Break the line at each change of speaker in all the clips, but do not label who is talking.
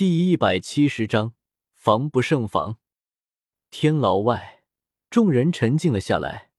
第一百七十章，防不胜防。天牢外，众人沉静了下来。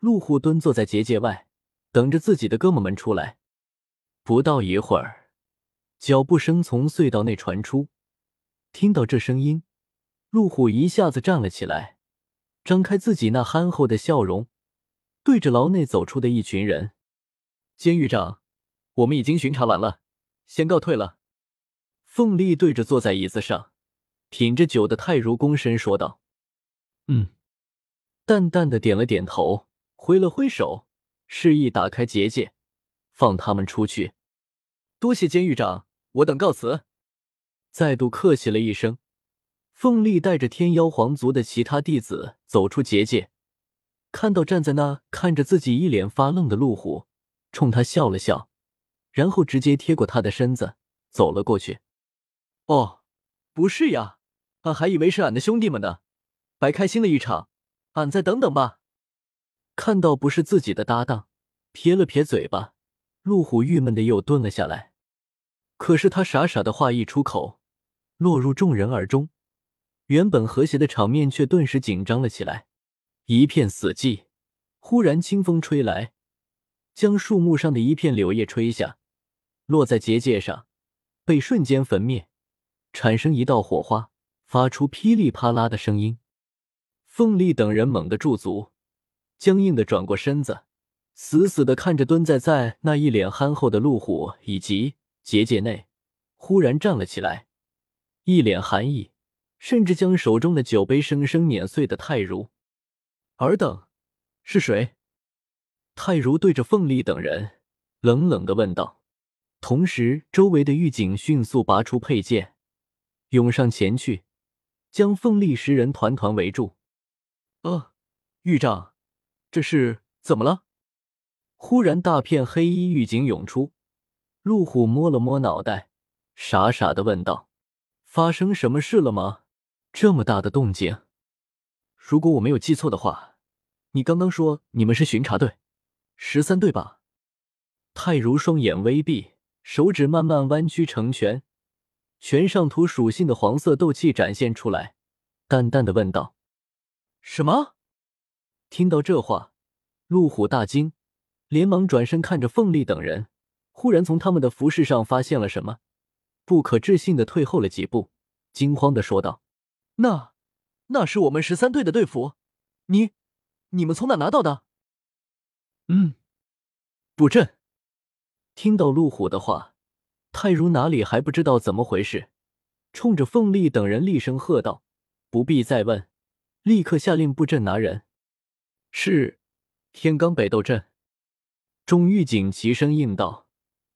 陆虎蹲坐在结界外，等着自己的哥们们出来。不到一会儿，脚步声从隧道内传出。听到这声音，陆虎一下子站了起来，张开自己那憨厚的笑容，对着牢内走出的一群人：“监狱长，我们已经巡查完了，先告退了。”凤丽对着坐在椅子上品着酒的泰如躬身说道：“嗯。”淡淡的点了点头，挥了挥手，示意打开结界，放他们出去。多谢监狱长，我等告辞。再度客气了一声，凤丽带着天妖皇族的其他弟子走出结界，看到站在那看着自己一脸发愣的陆虎，冲他笑了笑，然后直接贴过他的身子走了过去。哦，不是呀，俺还以为是俺的兄弟们呢，白开心了一场，俺再等等吧。看到不是自己的搭档，撇了撇嘴巴，陆虎郁闷的又蹲了下来。可是他傻傻的话一出口，落入众人耳中，原本和谐的场面却顿时紧张了起来，一片死寂。忽然清风吹来，将树木上的一片柳叶吹下，落在结界上，被瞬间焚灭。产生一道火花，发出噼里啪啦的声音。凤丽等人猛地驻足，僵硬的转过身子，死死的看着蹲在在那一脸憨厚的陆虎，以及结界内忽然站了起来，一脸寒意，甚至将手中的酒杯生生碾碎的泰如。尔等是谁？泰如对着凤丽等人冷冷的问道，同时周围的狱警迅速拔出佩剑。涌上前去，将凤丽十人团团围住。呃，狱长，这是怎么了？忽然，大片黑衣狱警涌出。陆虎摸了摸脑袋，傻傻的问道：“发生什么事了吗？这么大的动静？如果我没有记错的话，你刚刚说你们是巡查队，十三队吧？”泰如双眼微闭，手指慢慢弯曲成拳。全上图属性的黄色斗气展现出来，淡淡的问道：“什么？”听到这话，陆虎大惊，连忙转身看着凤丽等人，忽然从他们的服饰上发现了什么，不可置信的退后了几步，惊慌的说道：“那，那是我们十三队的队服，你，你们从哪拿到的？”嗯，布阵。听到陆虎的话。泰如哪里还不知道怎么回事，冲着凤丽等人厉声喝道：“不必再问，立刻下令布阵拿人。”是，天罡北斗阵。众狱警齐声应道，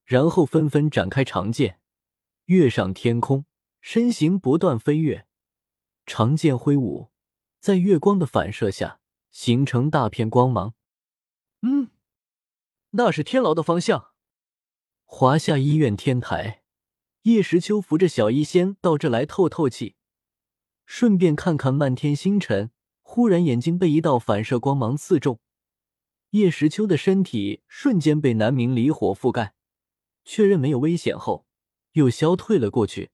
然后纷纷展开长剑，跃上天空，身形不断飞跃，长剑挥舞，在月光的反射下形成大片光芒。嗯，那是天牢的方向。华夏医院天台，叶时秋扶着小医仙到这来透透气，顺便看看漫天星辰。忽然，眼睛被一道反射光芒刺中，叶时秋的身体瞬间被南明离火覆盖。确认没有危险后，又消退了过去，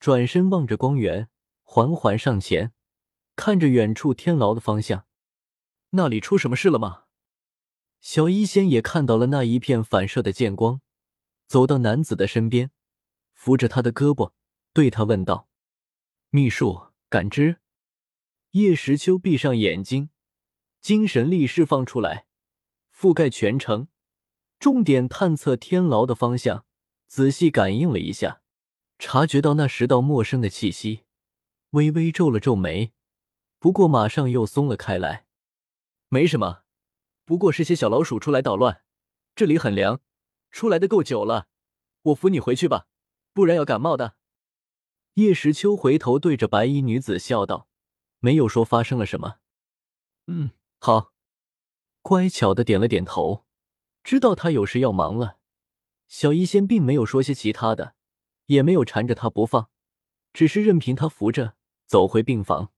转身望着光源，缓缓上前，看着远处天牢的方向。那里出什么事了吗？小医仙也看到了那一片反射的剑光。走到男子的身边，扶着他的胳膊，对他问道：“秘术感知。”叶时秋闭上眼睛，精神力释放出来，覆盖全城，重点探测天牢的方向，仔细感应了一下，察觉到那十道陌生的气息，微微皱了皱眉，不过马上又松了开来。没什么，不过是些小老鼠出来捣乱。这里很凉。出来的够久了，我扶你回去吧，不然要感冒的。叶时秋回头对着白衣女子笑道，没有说发生了什么。嗯，好，乖巧的点了点头，知道他有事要忙了。小医仙并没有说些其他的，也没有缠着他不放，只是任凭他扶着走回病房。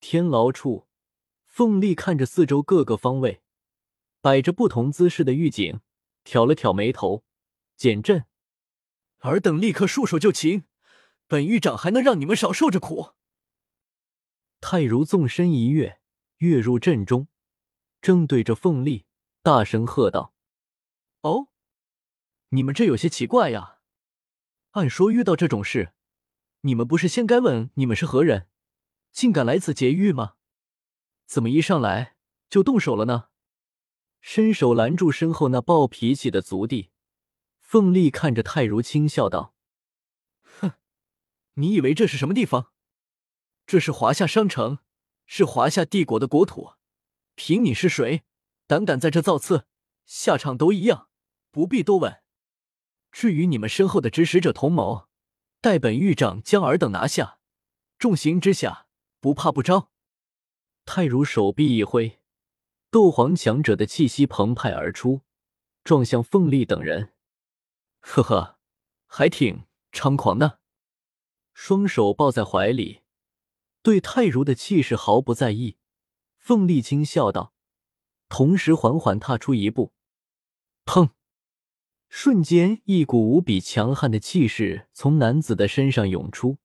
天牢处，凤丽看着四周各个方位摆着不同姿势的狱警。挑了挑眉头，减震。尔等立刻束手就擒，
本狱长还能让你们少受着苦？
泰如纵身一跃，跃入阵中，正对着凤丽大声喝道：“
哦，你们这有些奇怪呀！按说遇到这种事，你们不是先该问你们是何人，竟敢来此劫狱吗？怎么一上来就动手了呢？”
伸手拦住身后那暴脾气的族弟，凤丽看着泰如轻笑道：“
哼，你以为这是什么地方？这是华夏商城，是华夏帝国的国土。凭你是谁，胆敢在这造次，下场都一样，不必多问。至于你们身后的指使者同谋，待本狱长将尔等拿下，重刑之下，不怕不招。”
泰如手臂一挥。斗皇强者的气息澎湃而出，撞向凤丽等人。
呵呵，还挺猖狂呢。
双手抱在怀里，对泰如的气势毫不在意。凤丽轻笑道，同时缓缓踏出一步。砰！瞬间，一股无比强悍的气势从男子的身上涌出，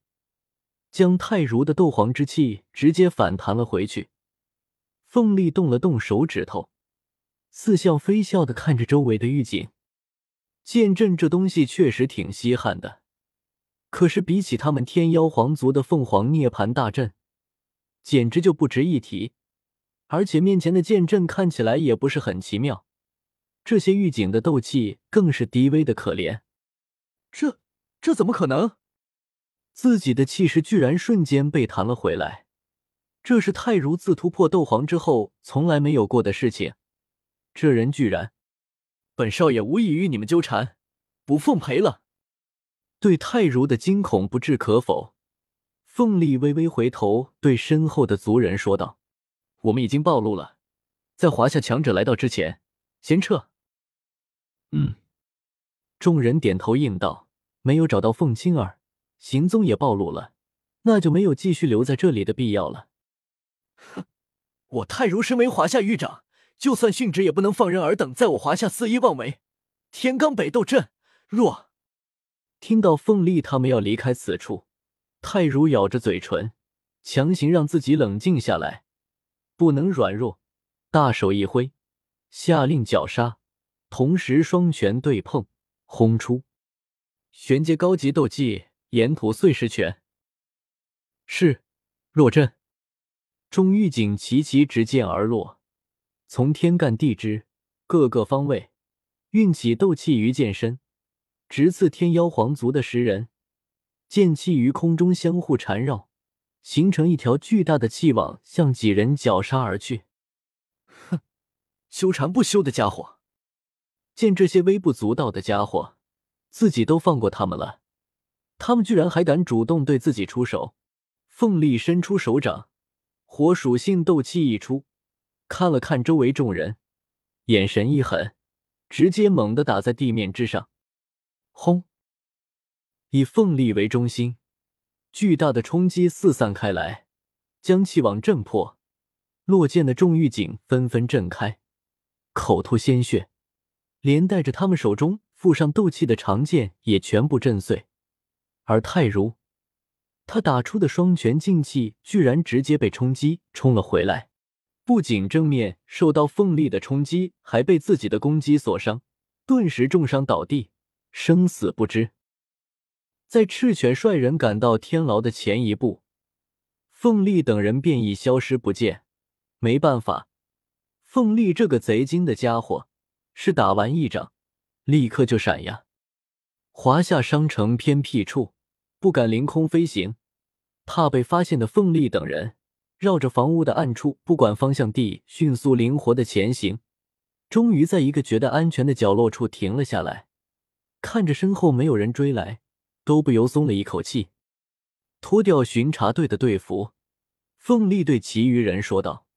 将泰如的斗皇之气直接反弹了回去。凤丽动了动手指头，似笑非笑的看着周围的狱警。剑阵这东西确实挺稀罕的，可是比起他们天妖皇族的凤凰涅槃大阵，简直就不值一提。而且面前的剑阵看起来也不是很奇妙，这些狱警的斗气更是低微的可怜。
这这怎么可能？
自己的气势居然瞬间被弹了回来。这是泰如自突破斗皇之后从来没有过的事情，这人居然……
本少爷无意与你们纠缠，不奉陪了。
对泰如的惊恐不置可否，凤丽微微回头对身后的族人说道：“
我们已经暴露了，在华夏强者来到之前，先撤。”
嗯，众人点头应道：“没有找到凤青儿，行踪也暴露了，那就没有继续留在这里的必要了。”
哼，我泰如身为华夏狱长，就算殉职也不能放任尔等在我华夏肆意妄为。天罡北斗阵，若
听到凤丽他们要离开此处，泰如咬着嘴唇，强行让自己冷静下来，不能软弱，大手一挥，下令绞杀，同时双拳对碰，轰出
玄阶高级斗技岩土碎石拳。
是，若阵。众狱警齐齐执剑而落，从天干地支各个方位运起斗气于剑身，直刺天妖皇族的十人。剑气于空中相互缠绕，形成一条巨大的气网，向几人绞杀而去。
哼，纠缠不休的家伙！
见这些微不足道的家伙，自己都放过他们了，他们居然还敢主动对自己出手！凤丽伸出手掌。火属性斗气一出，看了看周围众人，眼神一狠，直接猛地打在地面之上。轰！以凤力为中心，巨大的冲击四散开来，将气网震破。落剑的众狱警纷纷震开，口吐鲜血，连带着他们手中附上斗气的长剑也全部震碎。而泰如。他打出的双拳劲气居然直接被冲击冲了回来，不仅正面受到凤力的冲击，还被自己的攻击所伤，顿时重伤倒地，生死不知。在赤犬率人赶到天牢的前一步，凤丽等人便已消失不见。没办法，凤丽这个贼精的家伙，是打完一掌立刻就闪呀。华夏商城偏僻处，不敢凌空飞行。怕被发现的凤丽等人绕着房屋的暗处，不管方向地迅速灵活的前行，终于在一个觉得安全的角落处停了下来。看着身后没有人追来，都不由松了一口气。脱掉巡查队的队服，凤丽对其余人说道：“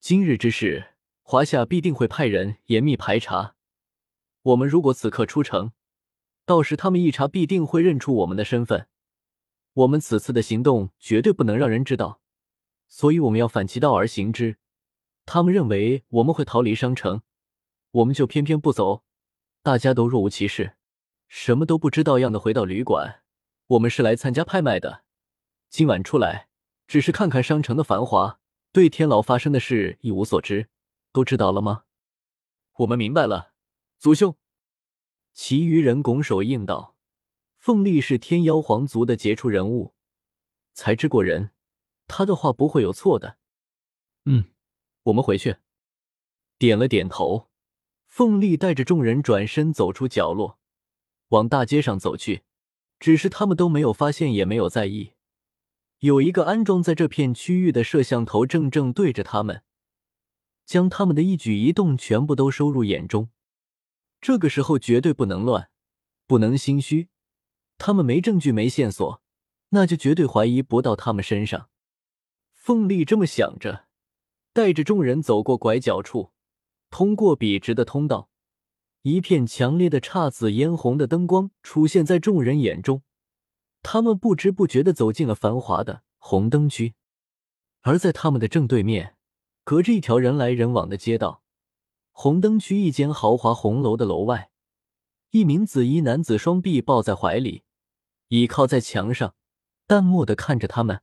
今日之事，华夏必定会派人严密排查。我们如果此刻出城，到时他们一查，必定会认出我们的身份。”我们此次的行动绝对不能让人知道，所以我们要反其道而行之。他们认为我们会逃离商城，我们就偏偏不走，大家都若无其事，什么都不知道样的回到旅馆，我们是来参加拍卖的，今晚出来只是看看商城的繁华，对天牢发生的事一无所知，都知道了吗？
我们明白了，族兄。
其余人拱手应道：“凤丽是天妖皇族的杰出人物，才智过人，他的话不会有错的。”嗯，我们回去。点了点头，凤丽带着众人转身走出角落，往大街上走去。只是他们都没有发现，也没有在意，有一个安装在这片区域的摄像头正正对着他们，将他们的一举一动全部都收入眼中。这个时候绝对不能乱，不能心虚。他们没证据、没线索，那就绝对怀疑不到他们身上。凤丽这么想着，带着众人走过拐角处。通过笔直的通道，一片强烈的姹紫嫣红的灯光出现在众人眼中。他们不知不觉的走进了繁华的红灯区，而在他们的正对面，隔着一条人来人往的街道，红灯区一间豪华红楼的楼外，一名紫衣男子双臂抱在怀里，倚靠在墙上，淡漠的看着他们。